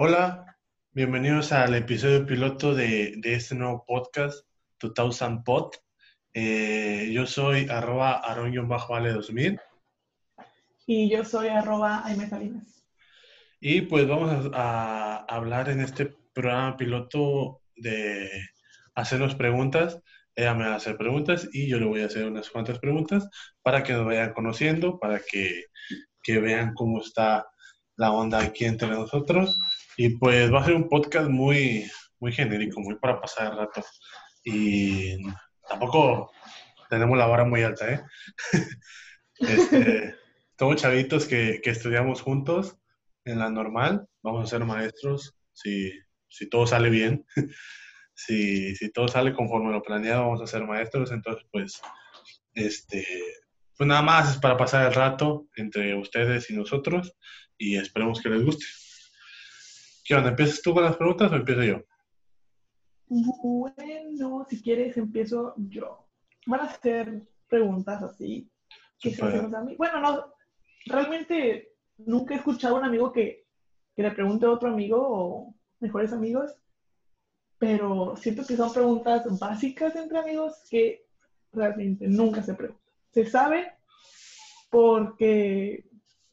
Hola, bienvenidos al episodio piloto de, de este nuevo podcast, 2000 Pod. Eh, yo soy arroba aron-vale 2000 Y yo soy arroba Aime Salinas. y pues vamos a, a hablar en este programa piloto de hacernos preguntas. Ella me va a hacer preguntas y yo le voy a hacer unas cuantas preguntas para que nos vayan conociendo, para que, que vean cómo está la onda aquí entre nosotros. Y pues va a ser un podcast muy, muy genérico, muy para pasar el rato. Y tampoco tenemos la vara muy alta, ¿eh? Este, somos chavitos que, que estudiamos juntos en la normal. Vamos a ser maestros si, si todo sale bien. Si, si todo sale conforme lo planeado, vamos a ser maestros. Entonces, pues, este, pues nada más es para pasar el rato entre ustedes y nosotros y esperemos que les guste. ¿Qué onda? ¿Empiezas tú con las preguntas o empiezo yo? Bueno, si quieres empiezo yo. Van a ser preguntas así. Que se hacen a mí. Bueno, no, realmente nunca he escuchado a un amigo que, que le pregunte a otro amigo o mejores amigos, pero siento que son preguntas básicas entre amigos que realmente nunca se preguntan. Se sabe porque,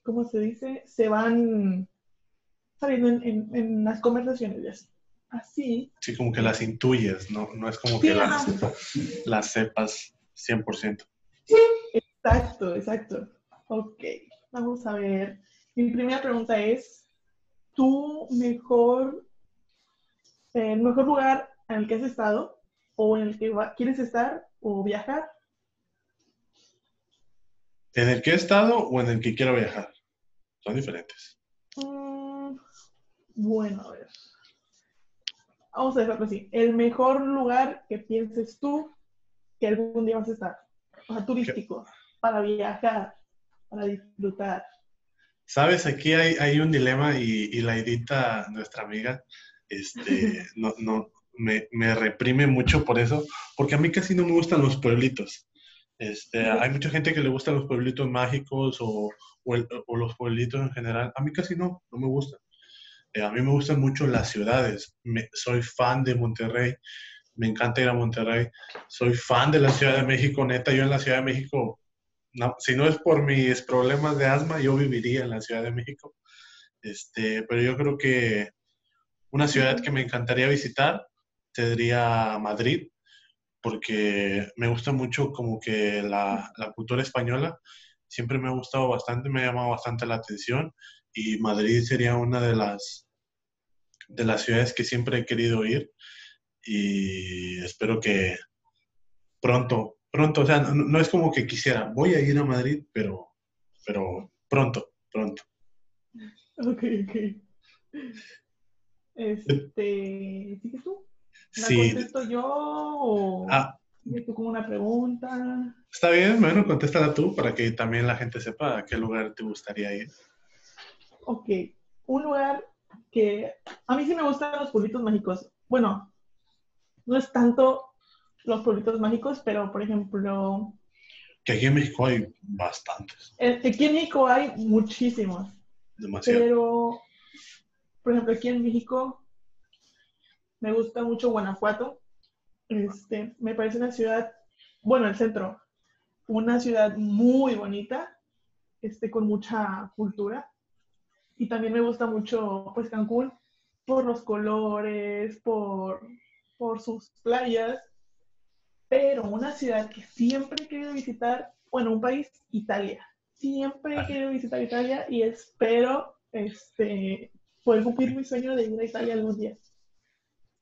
¿cómo se dice? Se van saliendo en, en- en las conversaciones así. Sí, como que las intuyes, no, no es como Sí, que las, las sepas 100%. exacto, exacto. Ok, vamos a ver. Mi primera pregunta es, ¿tu mejor, eh, el mejor lugar en el que has estado o en el que va- quieres estar o viajar? ¿En el que he estado o en el que quiero viajar? Son diferentes. Mm, bueno, a ver. Vamos a dejarlo así. El mejor lugar que pienses tú que algún día vas a estar. O sea, turístico, para viajar, para disfrutar. Sabes, aquí hay, hay un dilema y, y la Edita, nuestra amiga, este, no, no, me, me reprime mucho por eso, porque a mí casi no me gustan los pueblitos. Este, hay mucha gente que le gustan los pueblitos mágicos o, o el- o los pueblitos en general. A mí casi no, no me gustan. Eh, a mí me gustan mucho las ciudades. Soy fan de Monterrey. Me encanta ir a Monterrey. Soy fan de la Ciudad de México. Neta, yo en la Ciudad de México, no- si no es por mis problemas de asma, yo viviría en la Ciudad de México. Este, pero yo creo que una ciudad que me encantaría visitar sería Madrid, porque me gusta mucho como que la, la cultura española. Siempre me ha gustado bastante, me ha llamado bastante la atención y Madrid sería una de las, de las ciudades que siempre he querido ir y espero que pronto, pronto, o sea, no, no es como que quisiera, voy a ir a Madrid, pero, pero pronto, pronto. Ok, ok. Este, ¿sigues tú? ¿La Sí, contesto yo o ah, tú como una pregunta? está bien, bueno, contéstala tú para que también la gente sepa a qué lugar te gustaría ir. Ok, un lugar que a mí sí me gustan los pueblitos mágicos. Bueno, no es tanto los pueblitos mágicos, pero por ejemplo, Que aquí en México hay bastantes, eh, aquí en México hay muchísimos, demasiado. pero por ejemplo, aquí en México me gusta mucho Guanajuato. Este, me parece una ciudad, bueno, el centro, una ciudad muy bonita, este, con mucha cultura. Y también me gusta mucho, pues, Cancún, por los colores, por, por sus playas. Pero una ciudad que siempre he querido visitar, bueno, un país, Italia. Siempre he querido visitar Italia y espero, este, poder cumplir mi sueño de ir a Italia algún día.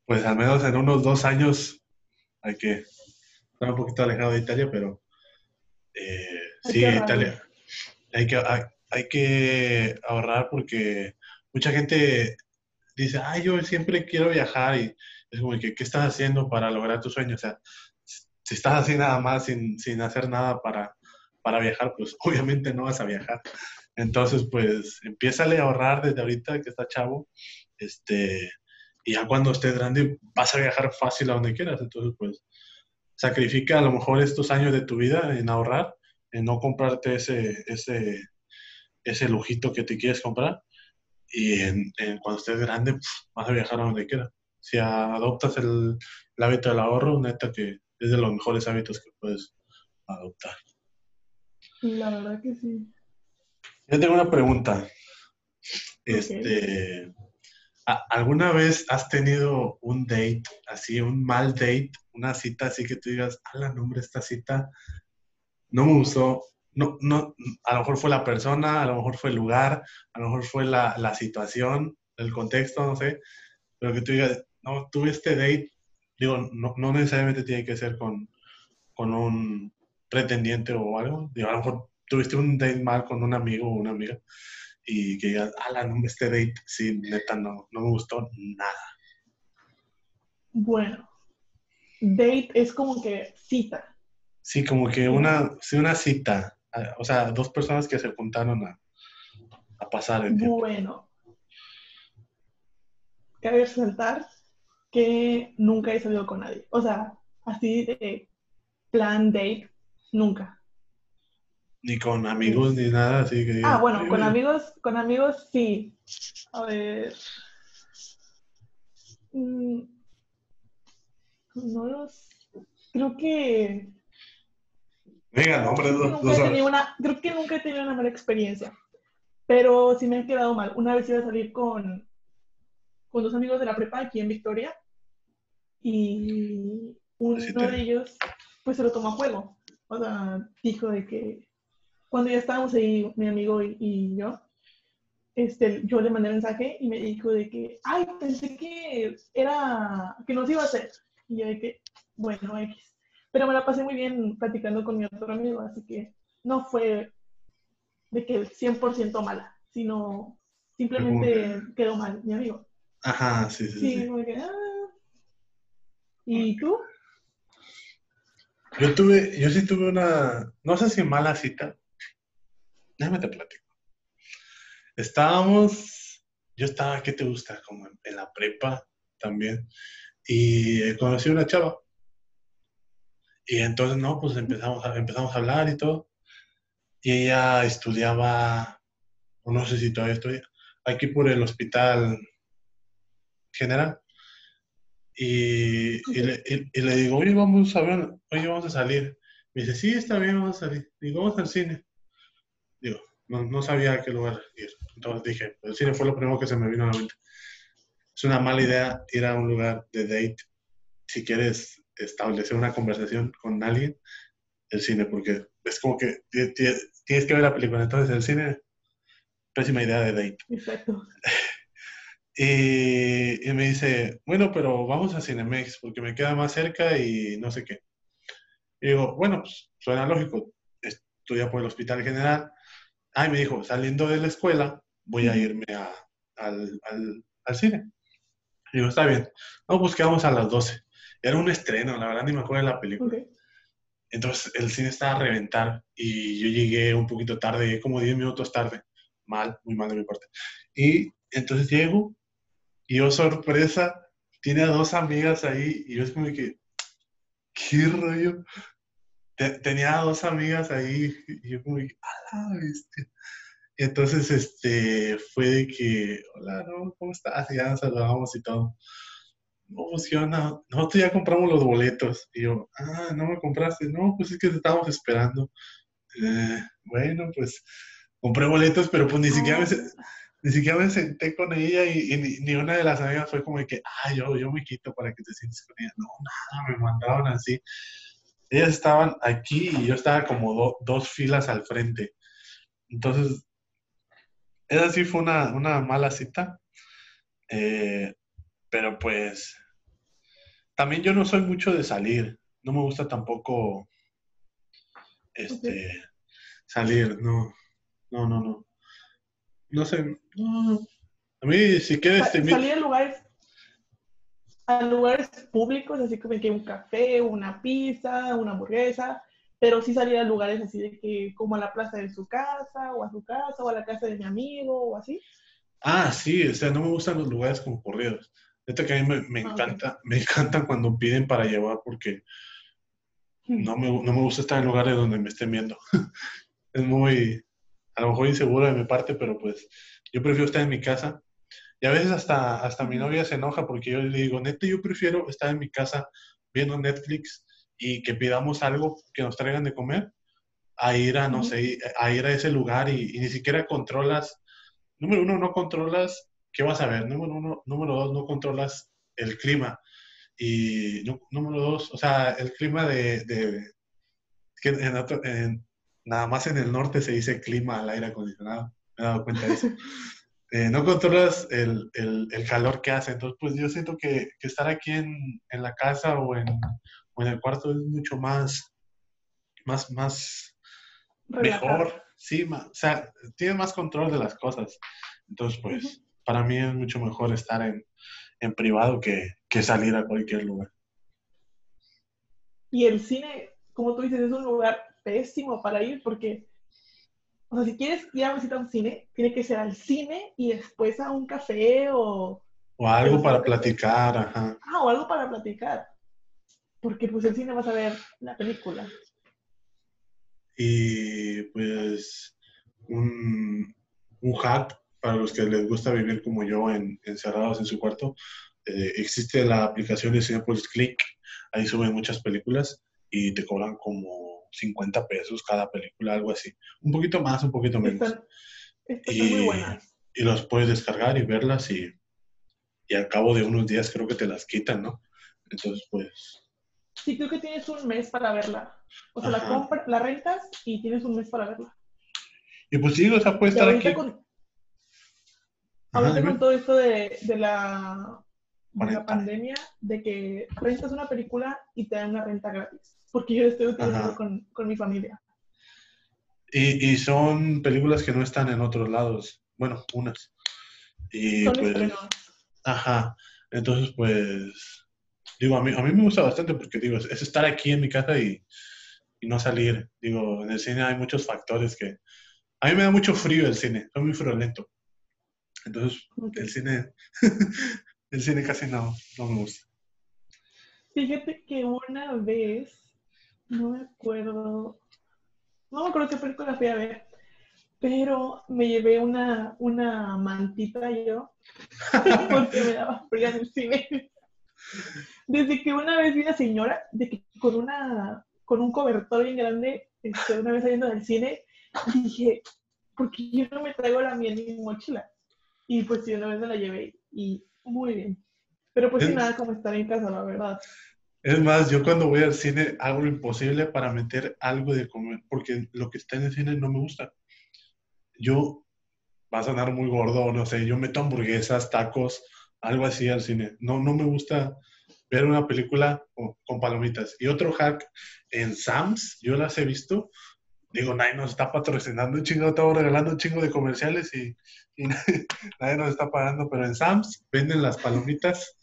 Pues al menos en unos dos años hay que estar un poquito alejado de Italia, pero eh, sí. Italia. Hay que, hay, hay que ahorrar porque mucha gente dice, ay, yo siempre quiero viajar y es como que, ¿qué estás haciendo para lograr tu sueño? O sea, si estás así nada más sin, sin hacer nada para, para viajar, pues obviamente no vas a viajar. Entonces, pues, empiézale a ahorrar desde ahorita que está chavo, este, y ya cuando estés grande vas a viajar fácil a donde quieras. Entonces, pues, sacrifica a lo mejor estos años de tu vida en ahorrar, en no comprarte ese, ese, ese lujito que te quieres comprar y en, en cuando estés grande pf, vas a viajar a donde quieras. Si adoptas el, el hábito del ahorro, neta que es de los mejores hábitos que puedes adoptar. La verdad que sí. Yo tengo una pregunta. Este, ¿a- ¿alguna vez has tenido un date, así, un mal date, una cita así que tú digas, a la nombre esta cita no me gustó, no, no, a lo mejor fue la persona, a lo mejor fue el lugar, a lo mejor fue la, la situación, el contexto, no sé, pero que tú digas, no, tuve este date, digo, no, no necesariamente tiene que ser con, con un pretendiente o algo, digo, a lo mejor tuviste un date mal con un amigo o una amiga y que digas, ala, no, este date, sí, neta, no, no me gustó nada. Bueno, date es como que cita. Sí, como que una, sí, una cita, o sea, dos personas que se juntaron a, a pasar el tiempo. Bueno, cabe resaltar que nunca he salido con nadie. O sea, así de plan date, nunca. Ni con amigos ni nada, así que Ah, bueno, "Oye, con oye". amigos, con amigos sí. A ver. Mm, No los. Creo que. Venga, hombre, nunca tenido una, creo que nunca he tenido una mala experiencia. Pero sí me ha quedado mal. Una vez iba a salir con, con dos amigos de la prepa aquí en Victoria. Y uno te- de ellos, pues se lo tomó a juego. O sea, dijo de que cuando ya estábamos ahí, mi amigo y, y yo, este, yo le mandé mensaje y me dijo de que, ay, pensé que era, que nos iba a hacer. Y yo de que, bueno, X. Pero me la pasé muy bien platicando con mi otro amigo, así que no fue de que 100% mala, sino simplemente quedó mal mi amigo. Ajá, sí, sí, Sí, sí. como que, ah. ¿Y tú? Yo tuve, yo sí tuve una, no sé si mala cita. Déjame te platico. Estábamos, yo estaba, ¿qué te gusta? Como en, en la prepa también. Y conocí a una chava. Y entonces, no, pues empezamos a, empezamos a hablar y todo. Y ella estudiaba, o no sé si todavía estudia, aquí por el hospital general. Y, y le, y- y le digo, oye, vamos a ver, oye, vamos a salir. Me dice, sí, está bien, vamos a salir. Digo, vamos al cine. Digo, no, no sabía a qué lugar ir. Entonces dije, el cine fue lo primero que se me vino a la mente. Es una mala idea ir a un lugar de date si quieres establecer una conversación con alguien, el cine, porque es como que ti- ti- tienes que ver la película. Entonces el cine, pésima idea de date. Exacto. Y, y me dice, bueno, pero vamos a Cinemex porque me queda más cerca y no sé qué. Y digo, bueno, pues suena lógico, estudia por el Hospital General. Ah, y me dijo, saliendo de la escuela, voy a irme a- al, al- al cine. Y digo, está bien. No, pues quedamos a las 12. Era un estreno, la verdad ni me acuerdo de la película. Ok. Entonces el cine estaba a reventar y yo llegué un poquito tarde, como 10 minutos tarde. Mal, muy mal de mi parte. Y entonces llego y yo, sorpresa, tiene a dos amigas ahí y yo es como que, ¿qué rollo? Te- tenía a dos amigas ahí y yo como que, ¡a la bestia! Entonces este, fue de que, hola, ¿no? ¿cómo estás? Y ya nos saludamos y todo. No, onda. Nosotros ya compramos los boletos. Y yo, ah, no me compraste. No, pues es que te estábamos esperando. "Eh, bueno, pues compré boletos, pero pues ni siquiera me, ni siquiera me senté con ella y, y ni, ni una de las amigas fue como de que, ah, yo, yo me quito para que te sientes con ella. No, nada, me mandaron así. Ellas estaban aquí y yo estaba como do- dos filas al frente. Entonces, esa sí fue una, una mala cita. Eh, pero pues, también yo no soy mucho de salir. No me gusta tampoco este, salir. No, no, no, no. No sé. no. A mí, si quieres, te Sa- invito. Salir a lugares, a lugares públicos, así como que un café, una pizza, una hamburguesa, pero sí salir a lugares así de que, como a la plaza de su casa, o a su casa, o a la casa de mi amigo, o así. Ah, sí, o sea, no me gustan los lugares concurridos. Neta que a mí me, me Ah, encanta, me encanta cuando piden para llevar porque no me, no me gusta estar en lugares donde me estén viendo. Es muy, a lo mejor inseguro de mi parte, pero pues yo prefiero estar en mi casa. Y a veces hasta, hasta mi novia se enoja porque yo le digo, neta, yo prefiero estar en mi casa viendo Netflix y que pidamos algo que nos traigan de comer a ir a, no sé, a ir a ese lugar y, ni siquiera controlas. Número uno, no controlas qué vas a ver. Número uno, número dos, no controlas el clima. Y número dos, o sea, el clima de, de que en, nada más en el norte se dice clima al aire acondicionado. Me he dado cuenta de eso. Eh, no controlas el, el, el, calor que hace. Entonces, pues yo siento que, que estar aquí en, en la casa o en, o en, el cuarto es mucho más, más, más mejor. Sí, o sea, tiene más control de las cosas. Entonces, pues, para mí es mucho mejor estar en, en privado que, que salir a cualquier lugar. Y el cine, como tú dices, es un lugar pésimo para ir porque o sea, si quieres ir a visitar un cine, tiene que ser al cine y después a un café o... O algo para platicar, ajá. Ah, o algo para platicar. Porque pues el cine vas a ver la película. Y pues un, un hack para los que les gusta vivir como yo en, encerrados en su cuarto. Eh, existe la aplicación de Cinepolis Click, ahí suben muchas películas y te cobran como 50 pesos cada película, algo así. Un poquito más, un poquito menos. y, muy buenas. Y los puedes descargar y verlas y, y al cabo de unos días creo que te las quitan, ¿no? Entonces, pues... Sí, creo que tienes un mes para verla. O sea, la, compra, la rentas y tienes un mes para verla. Y pues sí, o sea, puede estar aquí. Con, ahorita con todo esto de, de la, de la pandemia, de que rentas una película y te dan una renta gratis porque yo estoy utilizando con, con, mi familia. Y, y, son películas que no están en otros lados. Bueno, unas. Y son pues, Ajá. Entonces, pues, digo, a mí, a mí me gusta bastante porque, digo, es, estar aquí en mi casa y, y, no salir. Digo, en el cine hay muchos factores que... A mí me da mucho frío el cine, soy muy friolento. Entonces, el cine... el cine casi no, no me gusta. Fíjate que una vez no me acuerdo, no me acuerdo qué película fui a ver, pero me llevé una, una mantita yo, porque me daba frío en el cine. Desde que una vez vi una señora de que con una con un cobertor bien grande, este, una vez saliendo del cine, dije, ¿por qué yo no me traigo la mía en mi mochila? Y pues sí, una vez me la llevé y muy bien. Pero pues sin nada como estar en casa, la verdad. Es más, yo cuando voy al cine hago lo imposible para meter algo de comer, porque lo que está en el cine no me gusta. Yo, va a sonar muy gordo, no sé, yo meto hamburguesas, tacos, algo así al cine. No, no me gusta ver una película con, palomitas. Y otro hack, en Sam's, yo las he visto, digo, nadie nos está patrocinando un chingo, estamos regalando un chingo de comerciales y, nadie, nos está pagando, pero en Sam's venden las palomitas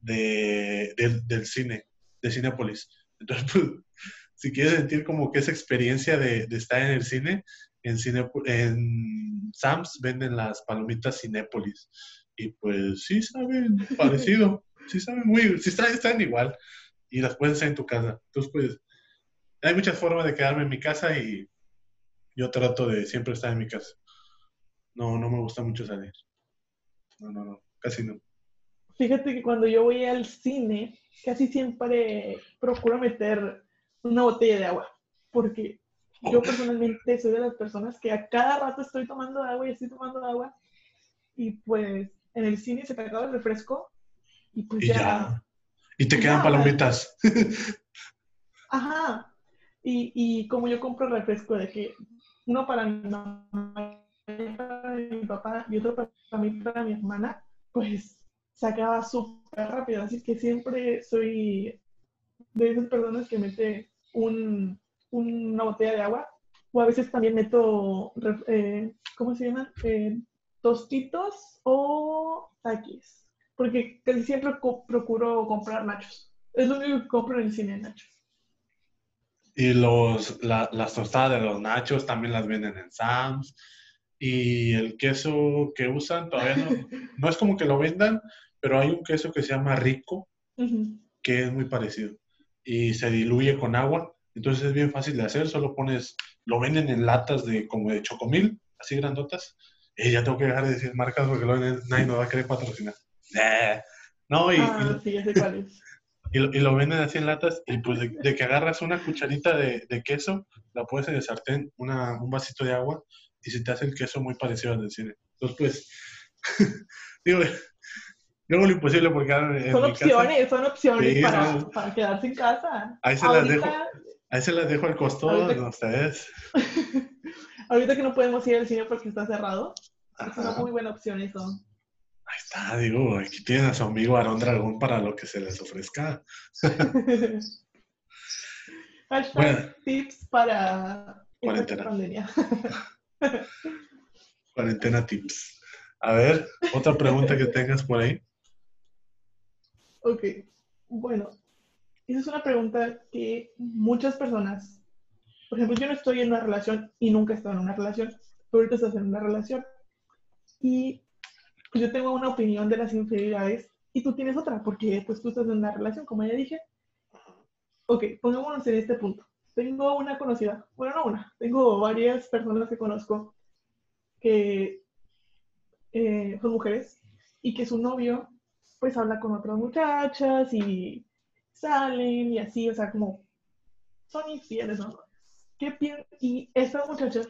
de, del cine de Cinepolis. Entonces, pues, si quieres sentir como que esa experiencia de, estar en el cine, en, cine, en Sam's venden las palomitas Cinépolis. Y pues sí saben parecido, sí saben muy, sí están, están igual. Y las puedes hacer en tu casa. Entonces, pues, hay muchas formas de quedarme en mi casa y yo trato de siempre estar en mi casa. No, no me gusta mucho salir. No, no, no, casi no. Fíjate que cuando yo voy al cine, casi siempre procuro meter una botella de agua, porque yo personalmente soy de las personas que a cada rato estoy tomando agua y estoy tomando agua, y pues en el cine se te acaba el refresco, y pues ya, Y te quedan palomitas. Ajá. Y, y como yo compro refresco de que uno para mi mamá, papá y otro para mí, para mi hermana, pues se acaba súper rápido. Así que siempre soy de esas personas que mete un, una botella de agua. O a veces también meto, eh, ¿cómo se llama? Eh, tostitos o taquis. Porque casi siempre procuro comprar nachos. Es lo único que compro en el cine, nachos. Y los, las tostadas de los nachos también las venden en Sam's y el queso que usan todavía no, no es como que lo vendan, pero hay un queso que se llama rico, que es muy parecido y se diluye con agua, entonces es bien fácil de hacer, solo pones, lo venden en latas de como de chocomil, así grandotas, y ya tengo que dejar de decir marcas porque luego nadie nos va a querer patrocinar. No, y, Ah, sí, ya sé cuál es. Y, lo, y lo venden así en latas, y pues de, de que agarras una cucharita de, de queso, la pones en el sartén, una, un vasito de agua, y se te hace el queso muy parecido al del cine. Entonces, pues, digo, yo hago lo imposible porque en Son casa- opciones, son opciones para, quedarse en casa. Ahí se las dejo. ahí se las dejo al Ahorita- a ustedes. ahorita que no podemos ir al cine porque está cerrado, es una muy buena opción eso. Ahí está, digo, aquí tienen a su amigo Aarón Dragón para lo que se les ofrezca. Hashtag Bueno. tips para Cuarentena. pandemia. Cuarentena tips. A ver, otra pregunta que tengas por ahí. Ok, bueno, esa es una pregunta que muchas personas, por ejemplo, yo no estoy en una relación y nunca he estado en una relación, tú ahorita estás en una relación y pues, yo tengo una opinión de las infidelidades y tú tienes otra, porque pues tú estás en una relación, como ya dije. Ok, pongámonos en este punto. Tengo una conocida, bueno, no una, tengo varias personas que conozco que eh, son mujeres y que su novio pues habla con otras muchachas y salen y así, o sea, como son infieles, ¿no? ¿Qué y estas muchachas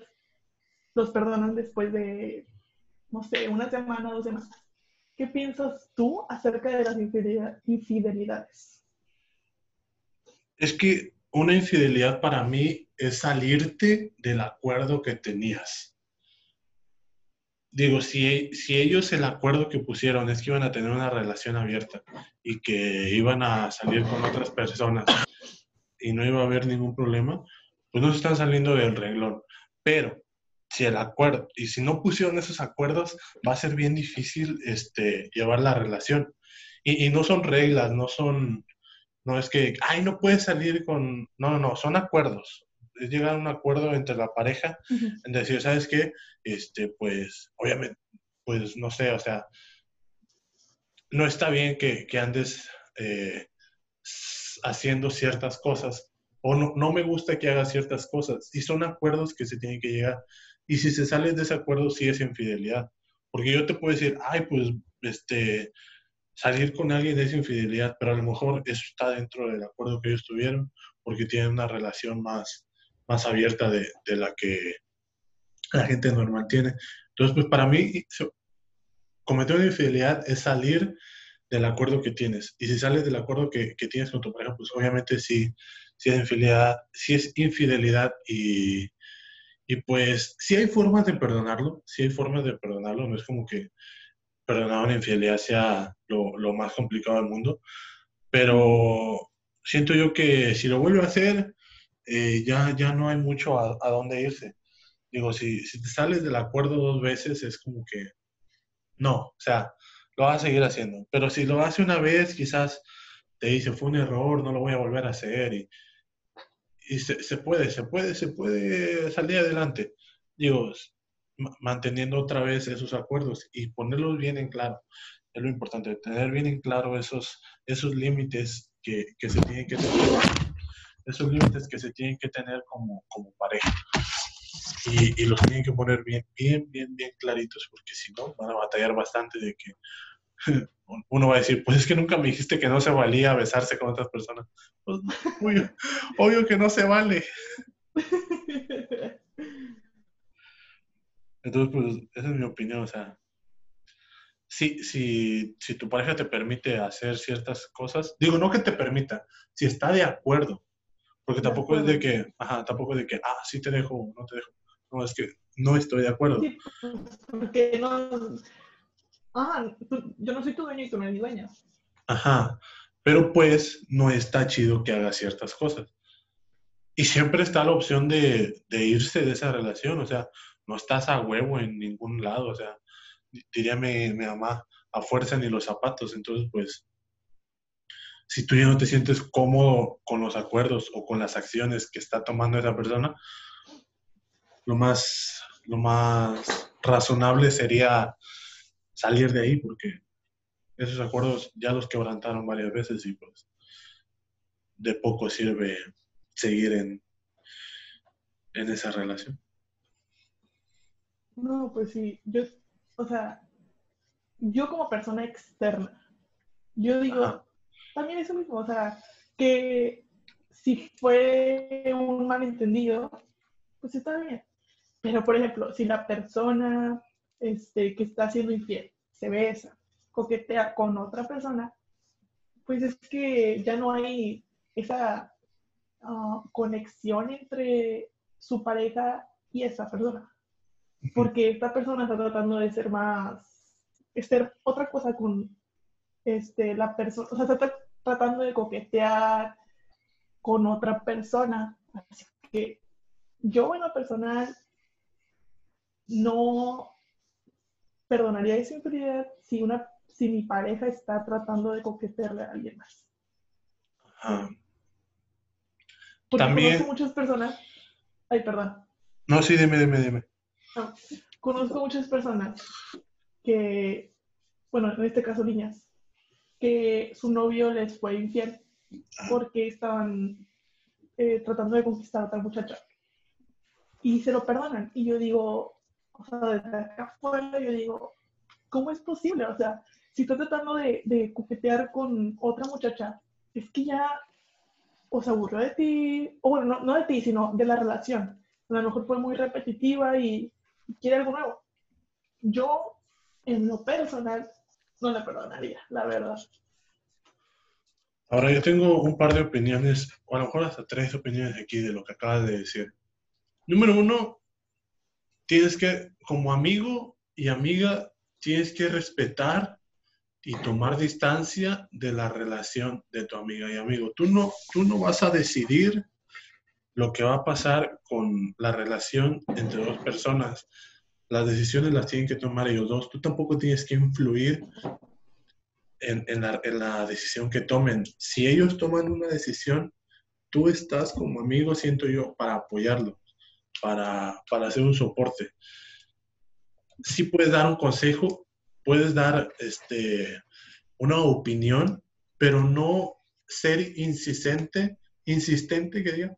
los perdonan después de, no sé, una semana, dos semanas. ¿Qué piensas tú acerca de las infidelidad- infidelidades? Es que una infidelidad para mí es salirte del acuerdo que tenías. Digo, si, si ellos el acuerdo que pusieron es que iban a tener una relación abierta y que iban a salir con otras personas y no iba a haber ningún problema, pues no se están saliendo del renglón. Pero si el acuerdo, y si no pusieron esos acuerdos, va a ser bien difícil este, llevar la relación. Y, y no son reglas, no son, no es que, ay, no puedes salir con, no, no, son acuerdos. Es llegar a un acuerdo entre la pareja en decir, ¿sabes qué? Este, pues, obviamente, pues, no sé, o sea, no está bien que, que andes eh, haciendo ciertas cosas o no, no me gusta que hagas ciertas cosas y son acuerdos que se tienen que llegar. Y si se sale de ese acuerdo, sí es infidelidad. Porque yo te puedo decir, ay, pues, este, salir con alguien es infidelidad, pero a lo mejor eso está dentro del acuerdo que ellos tuvieron porque tienen una relación más, más abierta de, de la que la gente normal tiene. Entonces, pues para mí, cometer una infidelidad es salir del acuerdo que tienes. Y si sales del acuerdo que, que tienes con tu pareja, pues obviamente sí, sí es infidelidad, sí es infidelidad y, y pues sí hay formas de perdonarlo, sí hay formas de perdonarlo, no es como que perdonar una infidelidad sea lo, lo más complicado del mundo, pero siento yo que si lo vuelve a hacer, eh, ya, ya no hay mucho a, dónde irse. Digo, si, si te sales del acuerdo dos veces, es como que no, o sea, lo vas a seguir haciendo. Pero si lo hace una vez, quizás te dice, fue un error, no lo voy a volver a hacer. Y, y se, se puede, se puede, se puede salir adelante. Digo, ma- manteniendo otra vez esos acuerdos y ponerlos bien en claro. Es lo importante, tener bien en claro esos, esos límites que, que se tienen que tener, esos límites que se tienen que tener como, como pareja. Y, y los tienen que poner bien, bien, bien, bien claritos, porque si no, van a batallar bastante de que uno va a decir, pues es que nunca me dijiste que no se valía besarse con otras personas. Pues, obvio, obvio que no se vale. Entonces, pues, esa es mi opinión, o sea, si, si, si tu pareja te permite hacer ciertas cosas, digo, no que te permita, si está de acuerdo, porque tampoco es de que, ajá, tampoco es de que, ah, sí te dejo, no te dejo. No, es que no estoy de acuerdo. Sí, porque no. Ah, yo no soy tu dueño y tú no eres mi dueña. Ajá, pero pues no está chido que haga ciertas cosas. Y siempre está la opción de, de irse de esa relación, o sea, no estás a huevo en ningún lado, o sea, diría mi, mi mamá, a fuerza ni los zapatos, entonces pues, si tú ya no te sientes cómodo con los acuerdos o con las acciones que está tomando esa persona, lo más, lo más razonable sería salir de ahí, porque esos acuerdos ya los quebrantaron varias veces y pues de poco sirve seguir en, en esa relación. No, pues sí, yo, o sea, yo como persona externa, yo digo, también eso mismo, o sea, que si fue un malentendido, pues está bien. Pero, por ejemplo, si la persona este, que está siendo infiel se besa, coquetea con otra persona, pues es que ya no hay esa ah, conexión entre su pareja y esa persona. Porque esta persona está tratando de ser más, ser otra cosa con este, la persona, o sea, está tratando de coquetear con otra persona. Así que yo en lo personal no perdonaría esa infidelidad si una si mi pareja está tratando de coquetearle a alguien más. Porque También... conozco muchas personas. Ay, perdón. No, sí, dime, dime, dime. conozco muchas personas que, bueno, en este caso niñas, que su novio les fue infiel porque estaban eh, tratando de conquistar a otra muchacha. Y se lo perdonan. Y yo digo, o sea, desde acá afuera, yo digo, ¿cómo es posible? O sea, si estás tratando de, de coquetear con otra muchacha, es que ya o se aburrió de ti, o bueno, no, de ti, sino de la relación. A lo mejor fue muy repetitiva y, quiere algo nuevo. Yo, en lo personal, no le perdonaría, la verdad. Ahora, yo tengo un par de opiniones, o a lo mejor hasta tres opiniones aquí de lo que acabas de decir. Número uno, tienes que, como amigo y amiga, tienes que respetar y tomar distancia de la relación de tu amiga y amigo. Tú no, tú no vas a decidir lo que va a pasar con la relación entre dos personas. Las decisiones las tienen que tomar ellos dos. Tú tampoco tienes que influir en, en, la, en la decisión que tomen. Si ellos toman una decisión, tú estás como amigo, siento yo, para apoyarlo, para, para hacer un soporte. Sí puedes dar un consejo, puedes dar este, una opinión, pero no ser insistente, insistente que diga,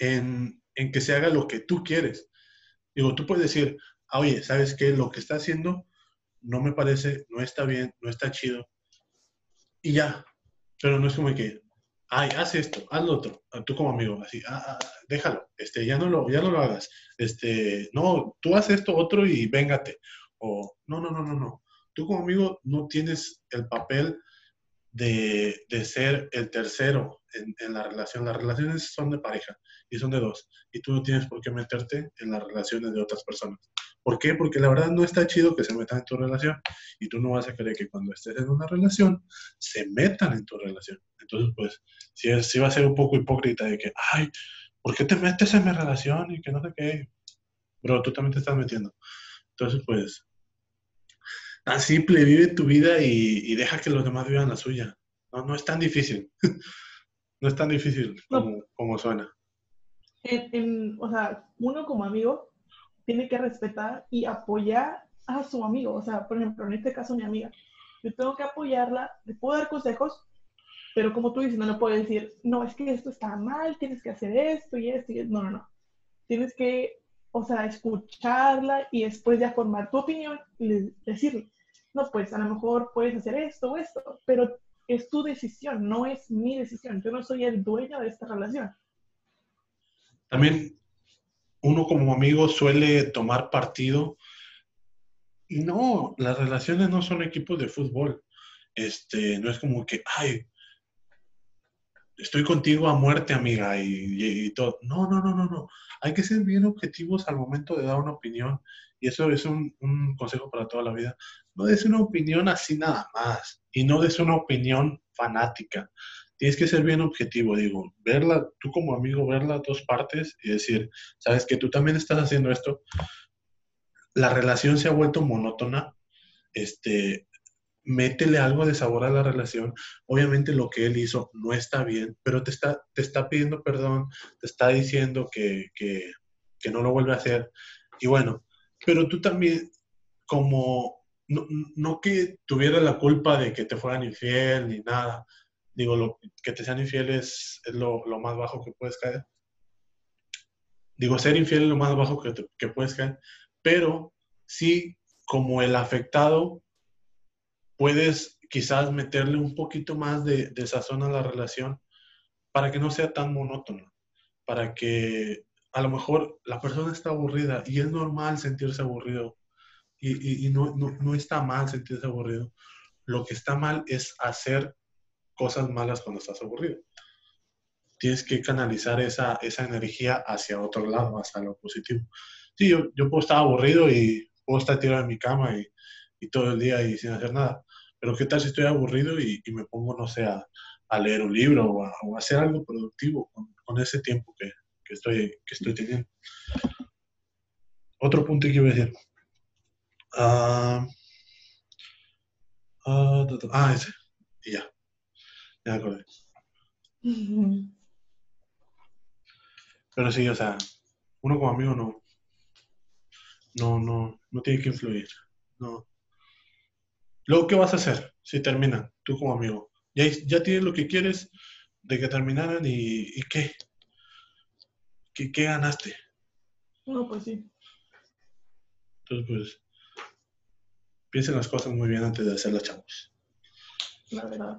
en, en, que se haga lo que tú quieres. Digo, tú puedes decir, ah, oye, ¿sabes qué? Lo que está haciendo no me parece, no está bien, no está chido. Y ya, pero no es como que, ay, haz esto, haz lo otro, tú como amigo, así, ah, ah, déjalo, este, ya no lo, ya no lo hagas, este, no, tú haz esto otro y véngate, o no, no, no, no, no. Tú como amigo no tienes el papel de, de ser el tercero en, la relación. Las relaciones son de pareja y son de dos. Y tú no tienes por qué meterte en las relaciones de otras personas. ¿Por qué? Porque la verdad no está chido que se metan en tu relación y tú no vas a querer que cuando estés en una relación se metan en tu relación. Entonces, pues, si va a ser un poco hipócrita de que, ay, ¿por qué te metes en mi relación? Y que no sé qué. Bro, tú también te estás metiendo. Entonces, pues, tan simple, vive tu vida y, deja que los demás vivan la suya. No, no es tan difícil. no es tan difícil como, suena. o sea, uno como amigo tiene que respetar y apoyar a su amigo. O sea, por ejemplo, en este caso mi amiga. Yo tengo que apoyarla, le puedo dar consejos, pero como tú dices, no le puedo decir, no, es que esto está mal, tienes que hacer esto y esto y esto. No, no, no. Tienes que, o sea, escucharla y después ya formar tu opinión y decirle, no, pues a lo mejor puedes hacer esto o esto, pero es tu decisión, no es mi decisión. Yo no soy el dueño de esta relación. También uno como amigo suele tomar partido y no, las relaciones no son equipos de fútbol. Este, no es como que, ay, estoy contigo a muerte, amiga, y, todo. No, no, no, no, no. Hay que ser bien objetivos al momento de dar una opinión. Y eso es un, un consejo para toda la vida no des una opinión así nada más y no des una opinión fanática. Tienes que ser bien objetivo, digo, verla, tú como amigo, ver las dos partes y decir, sabes que tú también estás haciendo esto. La relación se ha vuelto monótona, este, métele algo de sabor a la relación. Obviamente lo que él hizo no está bien, pero te está, te está pidiendo perdón, te está diciendo que, que, que no lo vuelve a hacer. Y bueno, pero tú también, como no, no, que tuviera la culpa de que te fueran infiel ni nada. Digo, lo, que te sean infieles es, lo, lo, más bajo que puedes caer. Digo, ser infiel es lo más bajo que, que puedes caer. pero sí, como el afectado, puedes quizás meterle un poquito más de, de sazón a la relación para que no sea tan monótono, para que a lo mejor la persona está aburrida y es normal sentirse aburrido y, no, no, está mal sentirse aburrido. Lo que está mal es hacer cosas malas cuando estás aburrido. Tienes que canalizar esa, esa energía hacia otro lado, hacia lo positivo. Sí, yo, yo puedo estar aburrido y puedo estar tirado en mi cama y, y todo el día y sin hacer nada. Pero ¿qué tal si estoy aburrido y, y me pongo, no sé, a, a, leer un libro o a, hacer algo productivo con, ese tiempo que, que, estoy, que estoy teniendo? Otro punto que iba a decir. Ah, ah, ese. Y ya. Ya me acordé. Pero sí, o sea, uno como amigo no. No, no, no tiene que influir. No. Luego, ¿qué vas a hacer si terminan? Tú como amigo. Ya, ya tienes lo que quieres de que terminaran y, ¿qué? ¿qué? ¿Qué ganaste? No, pues sí. Entonces, pues, piensen las cosas muy bien antes de hacerlas, chavos. La verdad.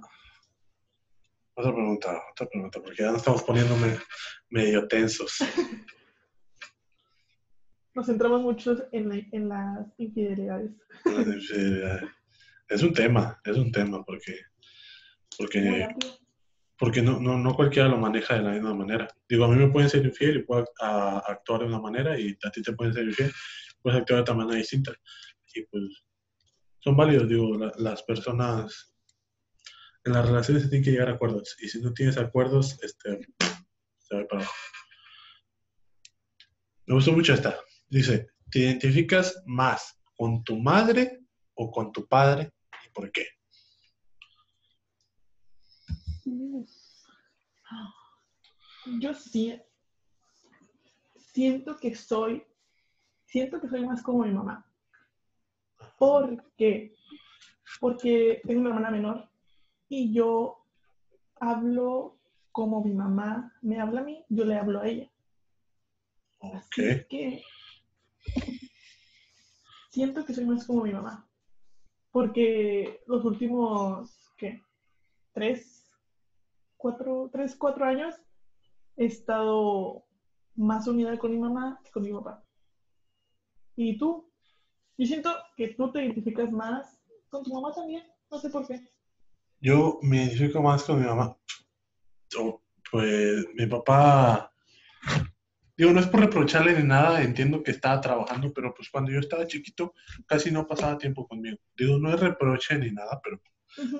Otra pregunta, otra pregunta, porque ya nos estamos poniéndome medio tensos. Nos centramos mucho en, en las infidelidades. Es un tema, es un tema, porque, porque, porque no, no, no, cualquiera lo maneja de la misma manera. Digo, a mí me pueden ser infiel y puedo actuar de una manera y a ti te pueden ser infiel, puedes actuar de otra manera distinta. Y pues son válidos, digo, las personas en las relaciones se tienen que llegar a acuerdos y si no tienes acuerdos, este, se va para abajo. Me gustó mucho esta. Dice, ¿te identificas más con tu madre o con tu padre y por qué? Yo sí siento que soy, siento que soy más como mi mamá. ¿Por qué? Porque tengo una hermana menor y yo hablo como mi mamá me habla a mí, yo le hablo a ella. Así que siento que soy más como mi mamá. Porque los últimos, ¿qué? Tres, cuatro, tres, cuatro años he estado más unida con mi mamá que con mi papá. ¿Y tú? Yo siento que tú te identificas más con tu mamá también, no sé por qué. Yo me identifico más con mi mamá. Pues mi papá, digo, no es por reprocharle ni nada, entiendo que estaba trabajando, pero pues cuando yo estaba chiquito casi no pasaba tiempo conmigo. Digo, no es reproche ni nada, pero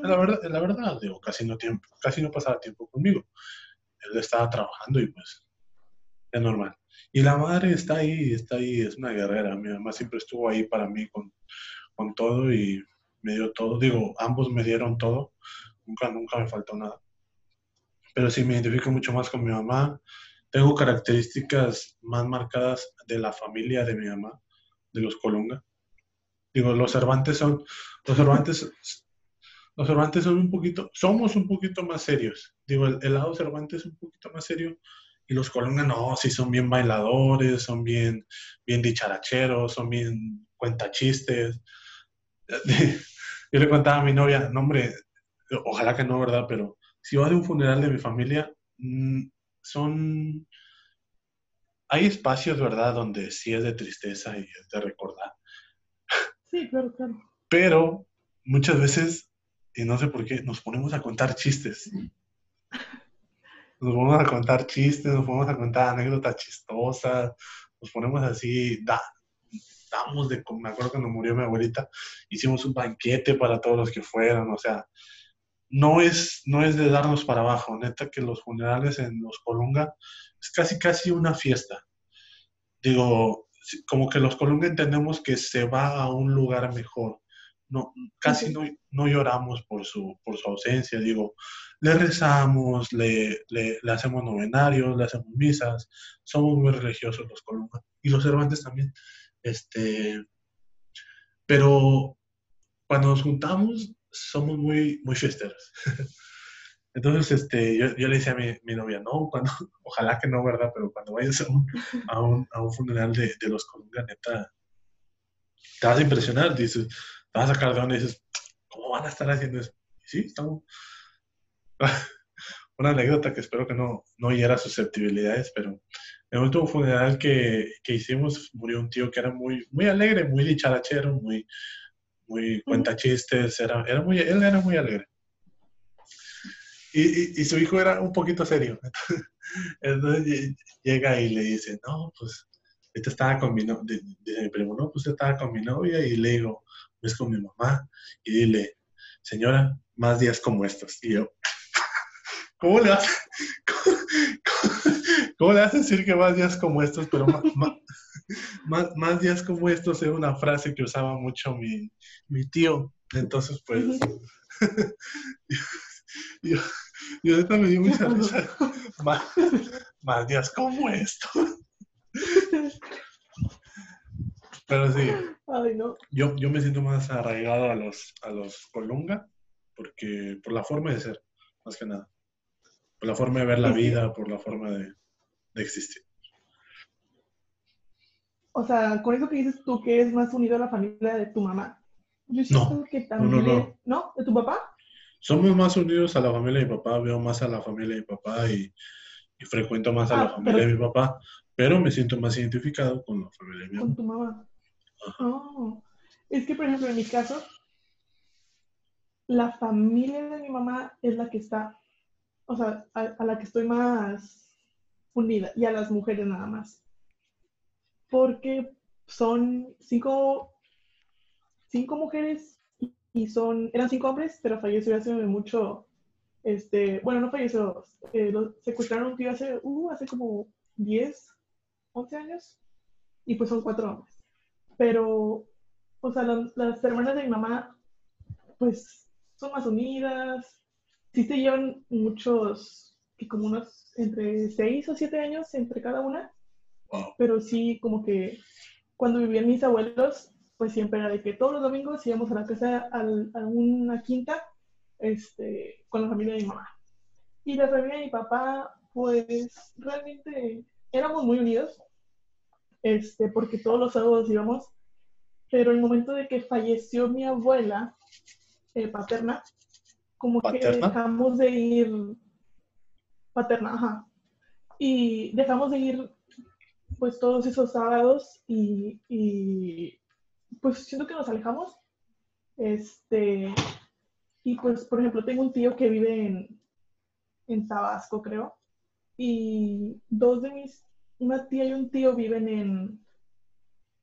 la, verdad, la verdad, digo, casi no, tiempo, casi no pasaba tiempo conmigo. Él estaba trabajando y pues es normal. Y la madre está ahí, está ahí, es una guerrera. Mi mamá siempre estuvo ahí para mí con, con todo y me dio todo. Digo, ambos me dieron todo. Nunca, nunca me faltó nada. Pero sí me identifico mucho más con mi mamá. Tengo características más marcadas de la familia de mi mamá, de los Colunga. Digo, los Cervantes son, los Cervantes, los Cervantes son un poquito, somos un poquito más serios. Digo, el, el lado Cervantes es un poquito más serio y los Colunga no, sí son bien bailadores, son bien, bien dicharacheros, son bien cuentachistes. Yo le contaba a mi novia, no hombre, ojalá que no, ¿verdad? Pero si va de un funeral de mi familia, mm, son... Hay espacios, ¿verdad? Donde sí es de tristeza y es de recordar. Sí, claro, claro. Pero muchas veces, y no sé por qué, nos ponemos a contar chistes nos ponemos a contar chistes, nos ponemos a contar anécdotas chistosas, nos ponemos así, da, damos de, me acuerdo cuando murió mi abuelita, hicimos un banquete para todos los que fueron, o sea, no es, no es de darnos para abajo, neta que los funerales en los Colunga es casi casi una fiesta. Digo, como que los Colunga entendemos que se va a un lugar mejor. No, casi no, no lloramos por su, por su ausencia, digo, le rezamos, le, le, hacemos novenarios, le hacemos misas, somos muy religiosos los Colunga y los Cervantes también. Este, pero cuando nos juntamos somos muy, muy fiesteros. Entonces, este, yo, yo, le decía a mi, mi, novia, no, cuando, ojalá que no, ¿verdad? Pero cuando vayas a un, a un, a un funeral de, de, los Colunga, neta, te vas a impresionar, dices, te vas a sacar de onda y dices, ¿cómo van a estar haciendo eso? Y sí, estamos... Una anécdota que espero que no, no hiera susceptibilidades, pero en el último funeral que, que, hicimos murió un tío que era muy, muy alegre, muy dicharachero, muy, muy cuenta chistes, era, era muy, él era muy alegre. Y, y, su hijo era un poquito serio. Entonces llega y le dice, no, pues, este estaba con mi novia, primo, no, pues estaba con mi novia y le digo, es con mi mamá. Y dile, señora, más días como estos. Y yo, ¿cómo le hace? ¿Cómo, le hace decir que más días como estos? Pero más, más, más, días como estos es una frase que usaba mucho mi, mi tío. Entonces, pues, yo, yo, ahorita me dio mucha risa. Más, más días como estos. Pero sí. yo, yo me siento más arraigado a los, a los Colunga, porque por la forma de ser, más que nada. Por la forma de ver la vida, por la forma de, de existir. O sea, con eso que dices tú que es más unido a la familia de tu mamá. Yo siento no, que también. No, no, no, ¿De tu papá? Somos más unidos a la familia de mi papá, veo más a la familia de mi papá y, y frecuento más a la ah, familia de mi papá, pero me siento más identificado con la familia de mi mamá. Con tu mamá. Oh. Es que, por ejemplo, en mi caso, la familia de mi mamá es la que está, o sea, a, la que estoy más unida y a las mujeres nada más. Porque son cinco, cinco mujeres y son, eran cinco hombres, pero falleció hace mucho, este, bueno, no falleció, eh, secuestraron un tío hace, uh, hace como 10, 11 años y pues son cuatro hombres. Pero, o sea, las, hermanas de mi mamá, pues, son más unidas, sí se llevan muchos, que como unos entre seis o siete años entre cada una, pero sí como que cuando vivían mis abuelos, pues siempre era de que todos los domingos íbamos a la casa a una quinta este, con la familia de mi mamá. Y la familia de mi papá, pues realmente éramos muy unidos, este, porque todos los sábados íbamos, pero el momento de que falleció mi abuela eh, paterna, como que dejamos de ir, paterna, ajá, y dejamos de ir pues todos esos sábados y, y pues siento que nos alejamos, este, y pues por ejemplo tengo un tío que vive en, en Tabasco creo, y dos de mis una tía y un tío viven en,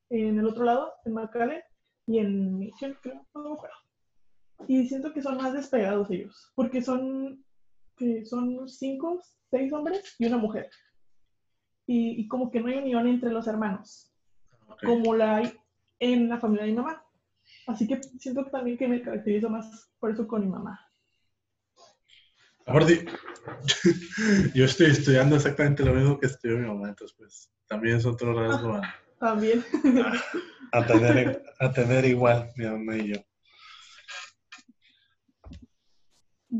en el otro lado, en McAllen, y en Mission, creo, Y siento que son más despegados ellos, porque son, son cinco, seis hombres y una mujer. Y, como que no hay unión entre los hermanos, como la hay en la familia de mi mamá. Así que siento también que me caracterizo más por eso con mi mamá. Aparte, yo estoy estudiando exactamente lo mismo que estudió mi mamá, entonces pues también es otro rasgo también. a, tener, a tener igual mi mamá y yo.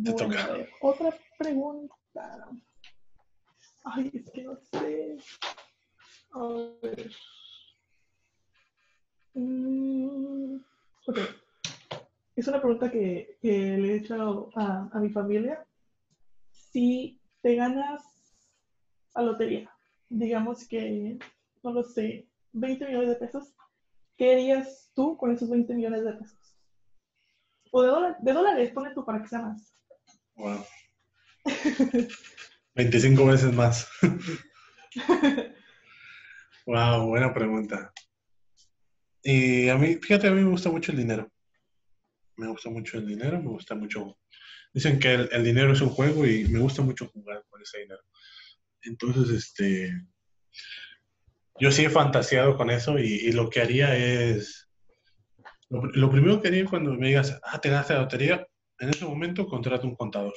Te toca. otra pregunta. Ay, es que no sé. A ver. Mm, ok. Es una pregunta que, que le he hecho a, a mi familia si te ganas a lotería, digamos que, no lo sé, 20 millones de pesos, ¿qué harías tú con esos 20 millones de pesos? O de, de dólares, pone tú para que sea más. Wow. 25 veces más. wow, buena pregunta. Y a mí, fíjate, a mí me gusta mucho el dinero. Me gusta mucho el dinero, me gusta mucho Dicen que el, dinero es un juego y me gusta mucho jugar con ese dinero. Entonces, este, yo sí he fantaseado con eso y, lo que haría es, lo, primero que haría cuando me digas, ah, te ganaste la lotería, en ese momento contrato un contador.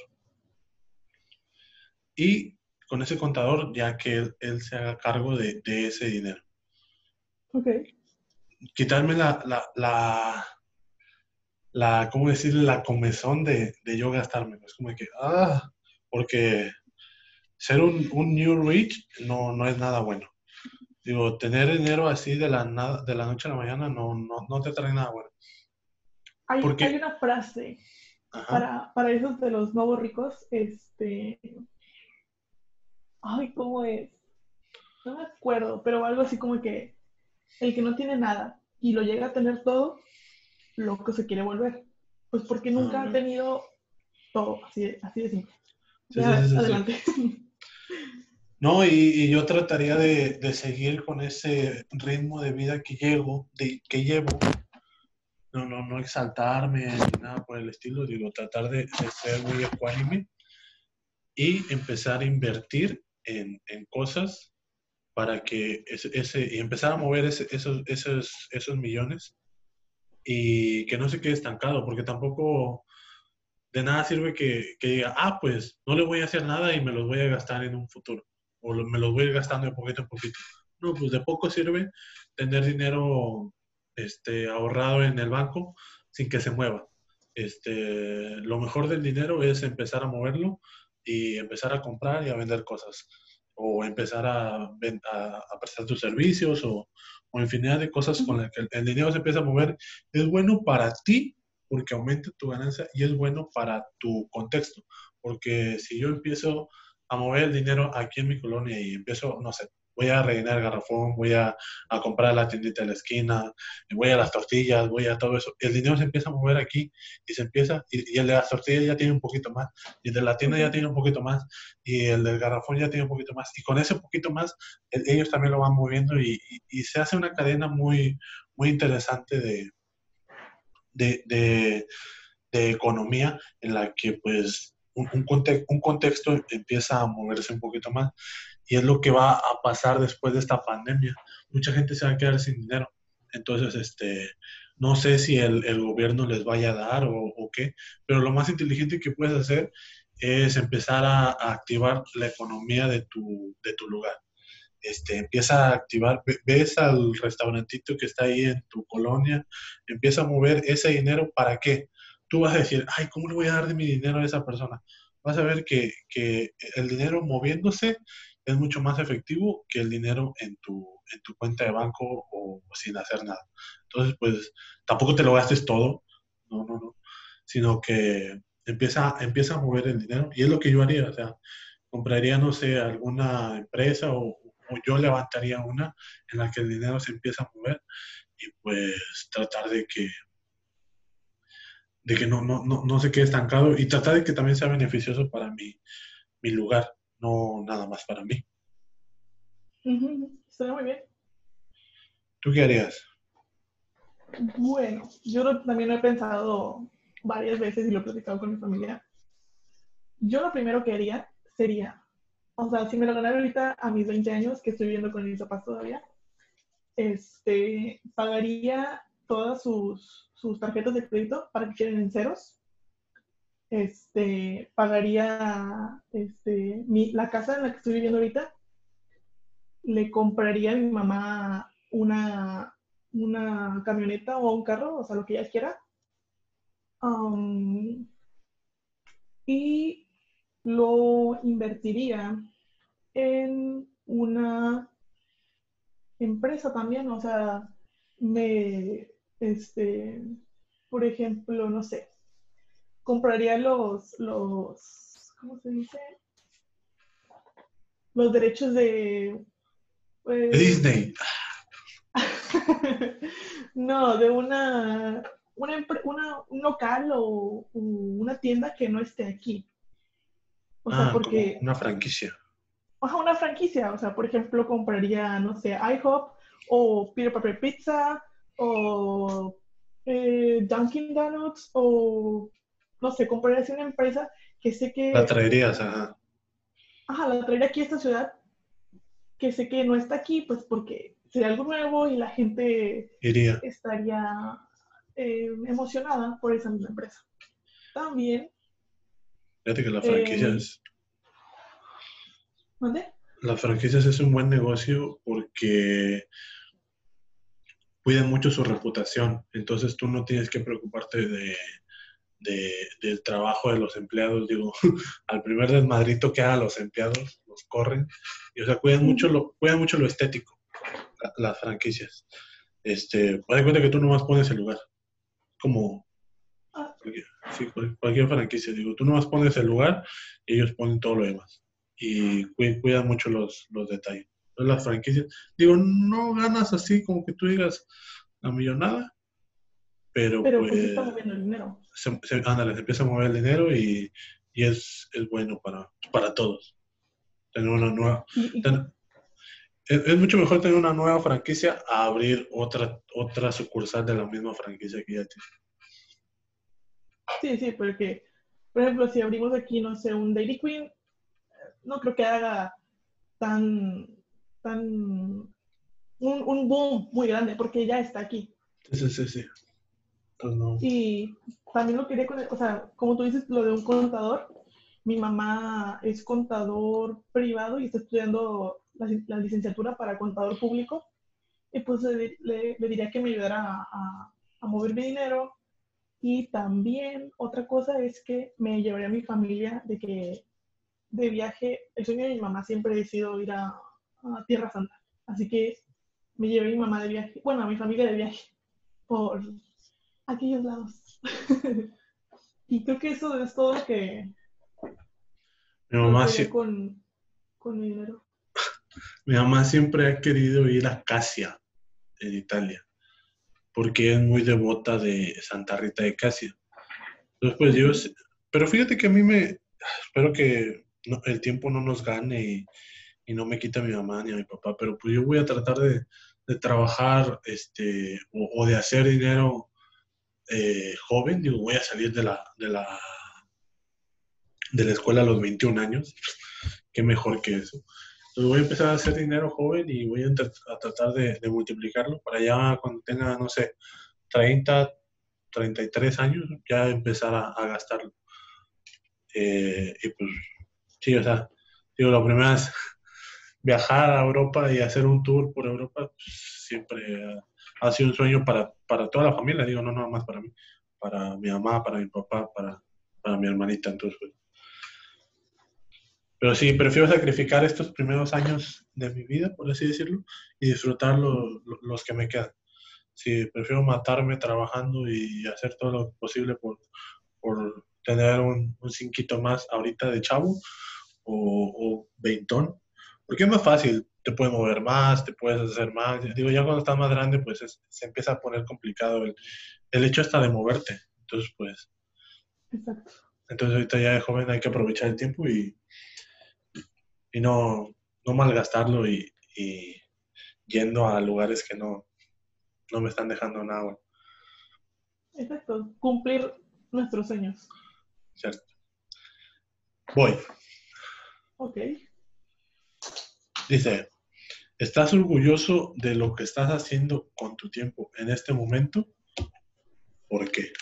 Y con ese contador, ya que él, se haga cargo de, ese dinero. Ok. Quitarme la, la la, ¿cómo decir? La comezón de, de yo gastarme. Es como que, ah, porque ser un, un New Rich no, no es nada bueno. Digo, tener dinero así de la, nada, de la noche a la mañana no, no, no te trae nada bueno. Hay, hay una frase para, para esos de los nuevos ricos, este... Ay, ¿cómo es? No me acuerdo, pero algo así como que el que no tiene nada y lo llega a tener todo, loco se quiere volver. Pues porque nunca Ah. ha tenido todo, así de, así de simple. Sí, Ya, sí, sí, sí. adelante. No, y, y yo trataría de, de seguir con ese ritmo de vida que llevo, de, que llevo. No, no, no exaltarme ni nada por el estilo, digo, tratar de, de ser muy ecuánime y empezar a invertir en, en cosas para que ese, ese- y empezar a mover ese- esos, esos, esos millones y que no se quede estancado, porque tampoco de nada sirve que, que diga, ah, pues no le voy a hacer nada y me los voy a gastar en un futuro, o me los voy a ir gastando de poquito en poquito. No, pues de poco sirve tener dinero este, ahorrado en el banco sin que se mueva. Este, lo mejor del dinero es empezar a moverlo y empezar a comprar y a vender cosas, o empezar a, a prestar tus servicios, o, o infinidad de cosas con las que el, el dinero se empieza a mover. Es bueno para ti porque aumenta tu ganancia y es bueno para tu contexto. Porque si yo empiezo a mover el dinero aquí en mi colonia y empiezo, no sé, voy a rellenar el garrafón, voy a, a comprar la tiendita de la esquina, voy a las tortillas, voy a todo eso, el dinero se empieza a mover aquí y se empieza, y, y el de las tortillas ya tiene un poquito más, y el de la tienda ya tiene un poquito más, y el del garrafón ya tiene un poquito más, y con ese poquito más, el- ellos también lo van moviendo y, y- y se hace una cadena muy, muy interesante de, de, de, de economía en la que pues un, un, un contexto empieza a moverse un poquito más y es lo que va a pasar después de esta pandemia. Mucha gente se va a quedar sin dinero. Entonces, este, no sé si el, el gobierno les vaya a dar o, qué, pero lo más inteligente que puedes hacer es empezar a, a activar la economía de tu, de tu lugar. Este, empieza a activar, ve- ves al restaurantito que está ahí en tu colonia, empieza a mover ese dinero para qué. Tú vas a decir, ay, ¿cómo le voy a dar de mi dinero a esa persona? Vas a ver que, que el dinero moviéndose es mucho más efectivo que el dinero en tu, en tu cuenta de banco o, sin hacer nada. Entonces, pues tampoco te lo gastes todo, no, no, no, sino que empieza, empieza a mover el dinero y es lo que yo haría, o sea, compraría, no sé, alguna empresa o, o yo levantaría una en la que el dinero se empieza a mover y pues tratar de que de que no, no, no, no se quede estancado y tratar de que también sea beneficioso para mi, mi lugar, no nada más para mí. Ujú, Está muy bien. ¿Tú qué harías? Bueno, yo también lo he pensado varias veces y lo he platicado con mi familia. Yo lo primero que haría sería, o sea, si me lo ganara ahorita a mis 20 años, que estoy viviendo con mis papás todavía, este, pagaría todas sus, sus tarjetas de crédito para que queden en ceros. Este, pagaría este, mi- la casa en la que estoy viviendo ahorita. Le compraría a mi mamá una, una camioneta o un carro, o sea, lo que ella quiera. Um, y lo invertiría en una empresa también, o sea, me, este, por ejemplo, no sé, compraría los, los, ¿cómo se dice? Los derechos de... pues, Disney. no, de una, una, una- un local o, una tienda que no esté aquí. O sea, ah, porque... una franquicia. Ajá, una franquicia, o sea, por ejemplo, compraría, no sé, IHOP o Peter Pepper Pizza o eh, Dunkin' Donuts o, no sé, compraría así una empresa que sé que, La traerías, ajá. ajá, la traería aquí a esta ciudad, que sé que no está aquí, pues porque sería algo nuevo y la gente Iría. estaría eh, emocionada por esa misma empresa. También, Fíjate que la Eh, franquicia es, ¿dónde? las franquicias es un buen negocio porque cuidan mucho su reputación. Entonces tú no tienes que preocuparte de, de- del trabajo de los empleados. Digo, al primer desmadrito que hagan los empleados, los corren. Y o sea, cuidan mucho lo, cuidan mucho lo estético. las franquicias. Este, haz de cuenta que tú nomás pones el lugar. Como cualquier, sí, cualquier franquicia, digo, tú nomás pones el lugar y ellos ponen todo lo demás. Y cu- cuidan mucho los, los detalles. Entonces, las franquicias, digo, no ganas así como que tú digas la millonada, pero, Pero pues, pues sí está moviendo el dinero. se, se- ándale, se empieza a mover el dinero y, y es, es bueno para, para todos. Tener una nueva, Y, y- ten- es, es mucho mejor tener una nueva franquicia a abrir otra, otra sucursal de la misma franquicia que ya tienes. sí, sí, porque, por ejemplo, si abrimos aquí, no sé, un Dairy Queen, no creo que haga tan, tan, un, un boom muy grande, porque ya está aquí. Sí, sí, sí. No. Y también lo quería con, o sea, como tú dices, lo de un contador, mi mamá es contador privado y está estudiando la, la licenciatura para contador público. Y pues le, diría que me ayudara a, mover mi dinero. Y también otra cosa es que me llevaría a mi familia de que de viaje, el sueño de mi mamá siempre ha sido ir a, a Tierra Santa. Así que me llevé a mi mamá de viaje, bueno, a mi familia de viaje por aquellos lados. y creo que eso es todo lo que Mi mamá, sí- con, con mi dinero. mi mamá siempre ha querido ir a Casia, en Italia, porque es muy devota de Santa Rita de Casia. Entonces, pues yo, pero fíjate que a mí me, espero que no- el tiempo no nos gane y, y no me quita a mi mamá ni a mi papá, pero pues yo voy a tratar de, de trabajar este, o, o de hacer dinero eh, joven, digo, voy a salir de la, de la, de la escuela a los 21 años, qué mejor que eso. Voy a empezar a hacer dinero joven y voy a, tratar de, de multiplicarlo para ya cuando tenga, no sé, 30, 33 años, ya empezar a, a gastarlo. Eh, y pues, sí, o sea, digo, lo primero es viajar a Europa y hacer un tour por Europa, pues, siempre ha, sido un sueño para, para toda la familia, digo, no nada más para mí, para mi mamá, para mi papá, para, para mi hermanita, entonces, pues. Pero sí, prefiero sacrificar estos primeros años de mi vida, por así decirlo, y disfrutar lo- lo- los que me quedan. Sí, prefiero matarme trabajando y hacer todo lo posible por, por tener un, un cinquito más ahorita de chavo o, o veintón, porque es más fácil, te puedes mover más, te puedes hacer más. Digo, ya cuando estás más grande, pues es- se empieza a poner complicado el, el hecho hasta de moverte. Entonces, pues, Exacto. entonces ahorita ya de joven hay que aprovechar el tiempo y, y no, no malgastarlo y, y yendo a lugares que no, no me están dejando nada, Exacto. Cumplir nuestros sueños. ¿cierto? Voy. Ok. Dice, ¿estás orgulloso de lo que estás haciendo con tu tiempo en este momento? ¿Por qué?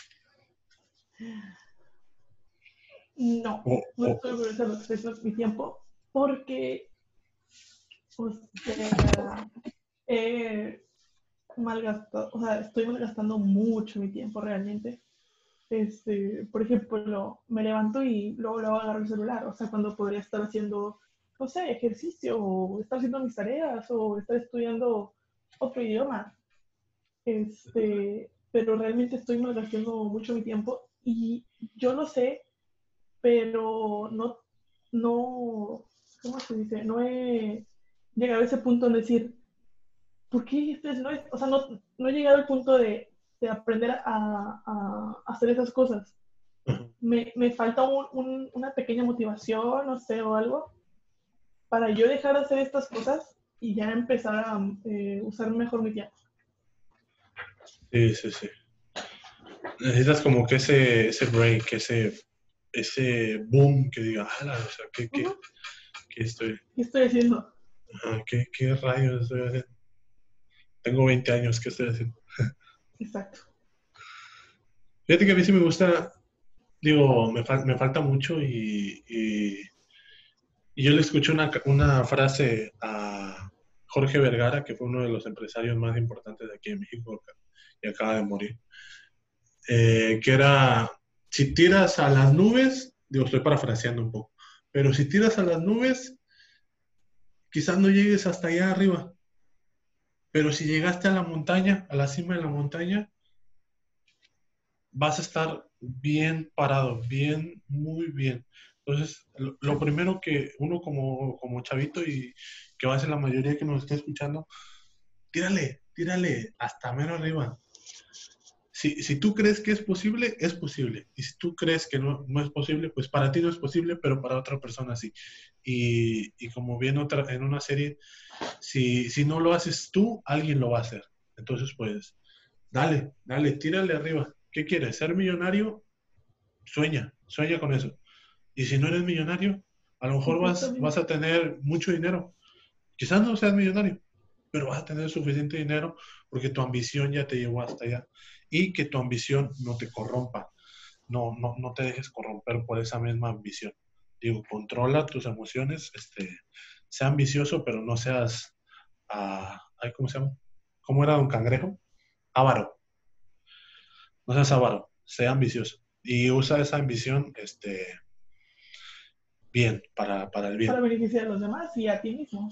No. No estoy orgullosa de lo que estoy haciendo con mi tiempo porque o sea, he malgastado, o sea, estoy malgastando mucho mi tiempo realmente. Este, por ejemplo, me levanto y luego, luego agarro el celular, o sea, cuando podría estar haciendo, no sé, ejercicio, o estar haciendo mis tareas, o estar estudiando otro idioma. Este, pero realmente estoy malgastando mucho mi tiempo y yo lo sé, pero no, no, ¿cómo se dice? No he llegado a ese punto de decir, ¿por qué haciendo esto? O sea, no, no he llegado al punto de, de aprender a, a hacer esas cosas. Me, me falta un- un- una pequeña motivación, no sé, o algo, para yo dejar de hacer estas cosas y ya empezar a eh, usar mejor mi tiempo. Sí, sí, sí. Necesitas como que ese, ese break, ese, ese boom que diga, "Ala, o sea, ¿qué, qué, qué estoy, ¿Qué estoy haciendo? qué, qué rayos estoy haciendo? Tengo 20 años, ¿qué estoy haciendo? Exacto. Fíjate que a mí sí me gusta, digo, me, fal- me falta mucho y, y, y yo le escuché una, una frase a Jorge Vergara, que fue uno de los empresarios más importantes de aquí en México y acaba de morir, eh, que era, si tiras a las nubes, digo, estoy parafraseando un poco, pero si tiras a las nubes, quizás no llegues hasta allá arriba, Pero si llegaste a la montaña, a la cima de la montaña, vas a estar bien parado, bien, muy bien. Entonces, lo, primero que uno como, como chavito y que va a ser la mayoría que nos está escuchando, tírale, tírale hasta menos arriba. Si, si, tú crees que es posible, es posible. Y si tú crees que no, no, es posible, pues para ti no es posible, pero para otra persona sí. Y, y como bien otra, en una serie, si, si no lo haces tú, alguien lo va a hacer. Entonces, pues, dale, dale, tírale arriba. ¿Qué quieres? ¿Ser millonario? Sueña, sueña con eso. Y si no eres millonario, a lo mejor vas, vas a tener mucho dinero. Quizás no seas millonario, pero vas a tener suficiente dinero porque tu ambición ya te llevó hasta allá y que tu ambición no te corrompa, no, no, no te dejes corromper por esa misma ambición. Digo, controla tus emociones, este, sea ambicioso, pero no seas, uh, ¿cómo se llama? ¿Cómo era Don Cangrejo? Avaro. No seas avaro, sea ambicioso. Y usa esa ambición este, bien, para, para el bien. Para beneficiar a los demás y a ti mismo.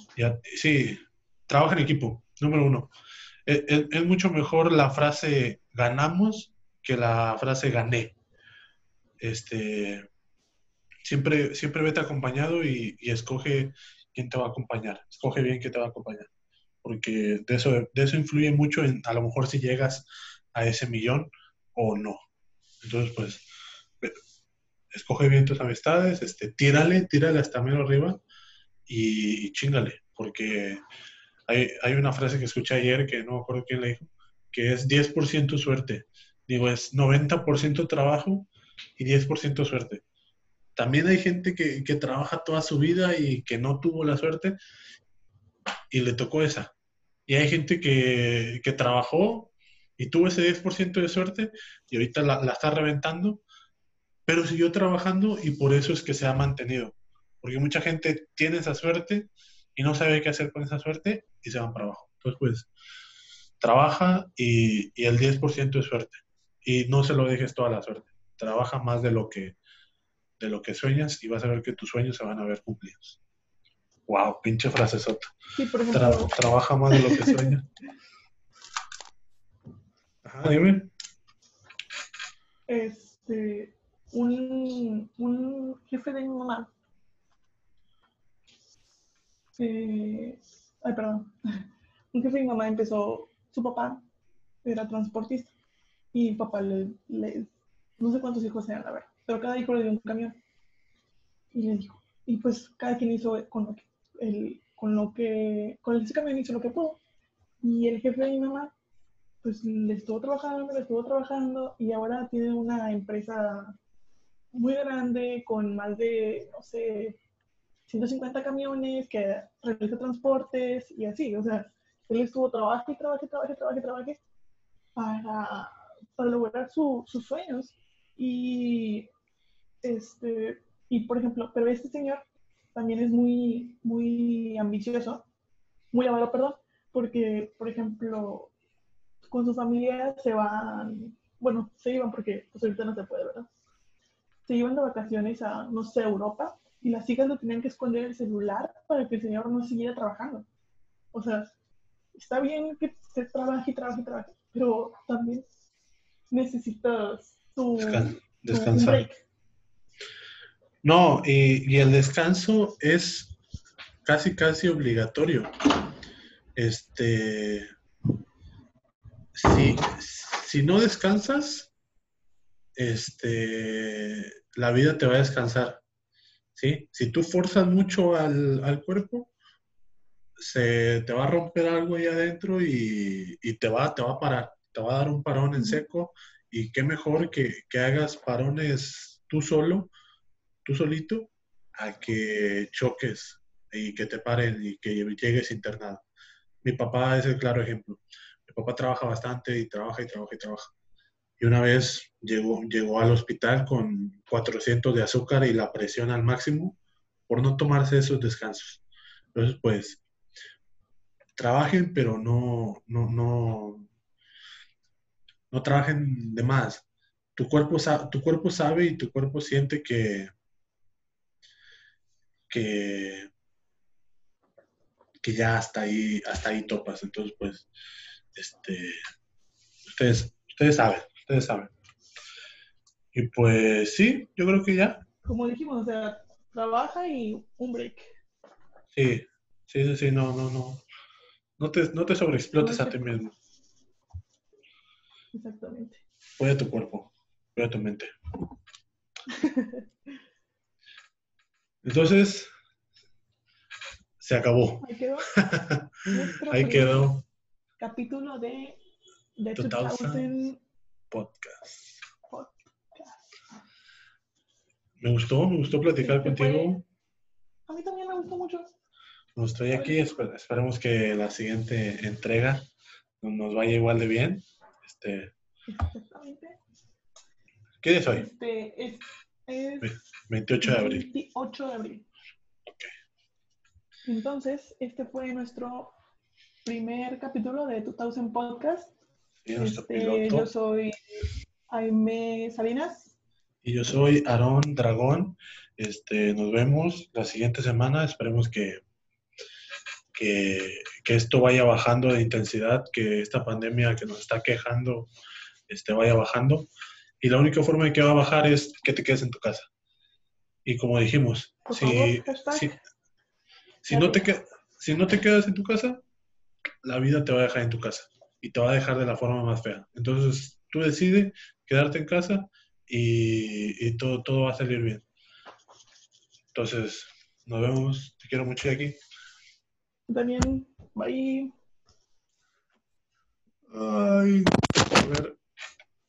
sí, trabaja en equipo, número uno. es, mucho mejor la frase ganamos que la frase gané. Este, siempre, siempre vete acompañado y, escoge quién te va a acompañar. Escoge bien quién te va a acompañar. Porque de eso, de eso influye mucho en a lo mejor si llegas a ese millón o no. Entonces, pues, escoge bien tus amistades, este, tírale, tírale hasta menos arriba y, y chingale. Porque hay, hay, una frase que escuché ayer que no me acuerdo quién le dijo, que es 10% suerte. Digo, es 90% trabajo y 10% suerte. También hay gente que, que, trabaja toda su vida y que no tuvo la suerte y le tocó esa. Y hay gente que, que trabajó y tuvo ese 10% de suerte y ahorita la, la, está reventando, pero siguió trabajando y por eso es que se ha mantenido. Porque mucha gente tiene esa suerte y no sabe qué hacer con esa suerte y se van para abajo. Entonces, pues, trabaja y, y el 10% es suerte. Y no se lo dejes toda la suerte. Trabaja más de lo que, de lo que sueñas y vas a ver que tus sueños se van a ver cumplidos. Wow, pinche frase sota. Sí, por ejemplo, trabaja más de lo que sueñas. Ajá, dime. Este, un, un jefe de mi mamá. Eh, ay, perdón. Un jefe de mi mamá empezó su papá era transportista y papá le, no sé cuántos hijos eran, la verdad, pero cada hijo le dio un camión. Y le dijo, y pues cada quien hizo con lo que, el, con lo que, con ese camión hizo lo que pudo. Y el jefe de mi mamá, pues le estuvo trabajando, le estuvo trabajando y ahora tiene una empresa muy grande con más de, no sé, 150 camiones que realiza transportes y así, o sea, él estuvo trabajando y trabajando, trabajando, trabajando, trabajando para, para lograr sus sueños. Y, este, y, por ejemplo, pero este señor también es muy, muy ambicioso, muy avaro, perdón, porque, por ejemplo, con su familia se van, bueno, se iban porque pues ahorita no se puede, ¿verdad? Se iban de vacaciones a, no sé, Europa y las hijas le tenían que esconder el celular para que el señor no siguiera trabajando. O sea, está bien que se trabaje y trabaje y trabaje, pero también necesitas tu, descansar. No, y, el descanso es casi, casi obligatorio. Este, si, si no descansas, este, la vida te va a descansar. ¿sí? Si tú forzas mucho al, al cuerpo, se te va a romper algo ahí adentro y, te, va, te va a parar, te va a dar un parón en seco y qué mejor que, hagas parones tú solo, tú solito, a que choques y que te paren y que llegues internado. Mi papá es el claro ejemplo. Mi papá trabaja bastante y trabaja y trabaja y trabaja. Y una vez llegó, llegó al hospital con 400 de azúcar y la presión al máximo por no tomarse esos descansos. Entonces, pues, trabajen, pero no, no, no, no trabajen de más. Tu cuerpo, tu cuerpo sabe y tu cuerpo siente que, que, que ya hasta ahí, hasta ahí topas. Entonces, pues, este, ustedes, ustedes saben, ustedes saben. Y pues sí, yo creo que ya. Como dijimos, o sea, trabaja y un break. Sí, sí, sí, sí, no, no, no. No te, no te sobreexplotes a ti mismo. Exactamente. Cuida tu cuerpo, cuida tu mente. Entonces, se acabó. Ahí quedó. Ahí quedó Capítulo de, de 2000 2000 podcast. podcast. Me gustó, me gustó platicar Sí, fue- contigo. A mí también me gustó mucho. No estoy aquí, esper- esperemos que la siguiente entrega nos vaya igual de bien. Este, Exactamente. ¿Qué día es hoy? Este es, es 28 de abril. 28 de abril. Entonces, este fue nuestro primer capítulo de 2000 Podcast. Y nuestro Este, yo soy Jaime Salinas. Y yo soy Aarón Dragón. Este, nos vemos la siguiente semana. Esperemos que, que, que esto vaya bajando de intensidad, que esta pandemia que nos está quejando este, vaya bajando. Y la única forma de que va a bajar es que te quedes en tu casa. Y como dijimos, Por si, favor, si, si no te si no te quedas en tu casa, la vida te va a dejar en tu casa y te va a dejar de la forma más fea. Entonces, tú decides quedarte en casa y, y todo, todo va a salir bien. Entonces, nos vemos. Te quiero mucho de aquí. También, bye. Ay, a ver.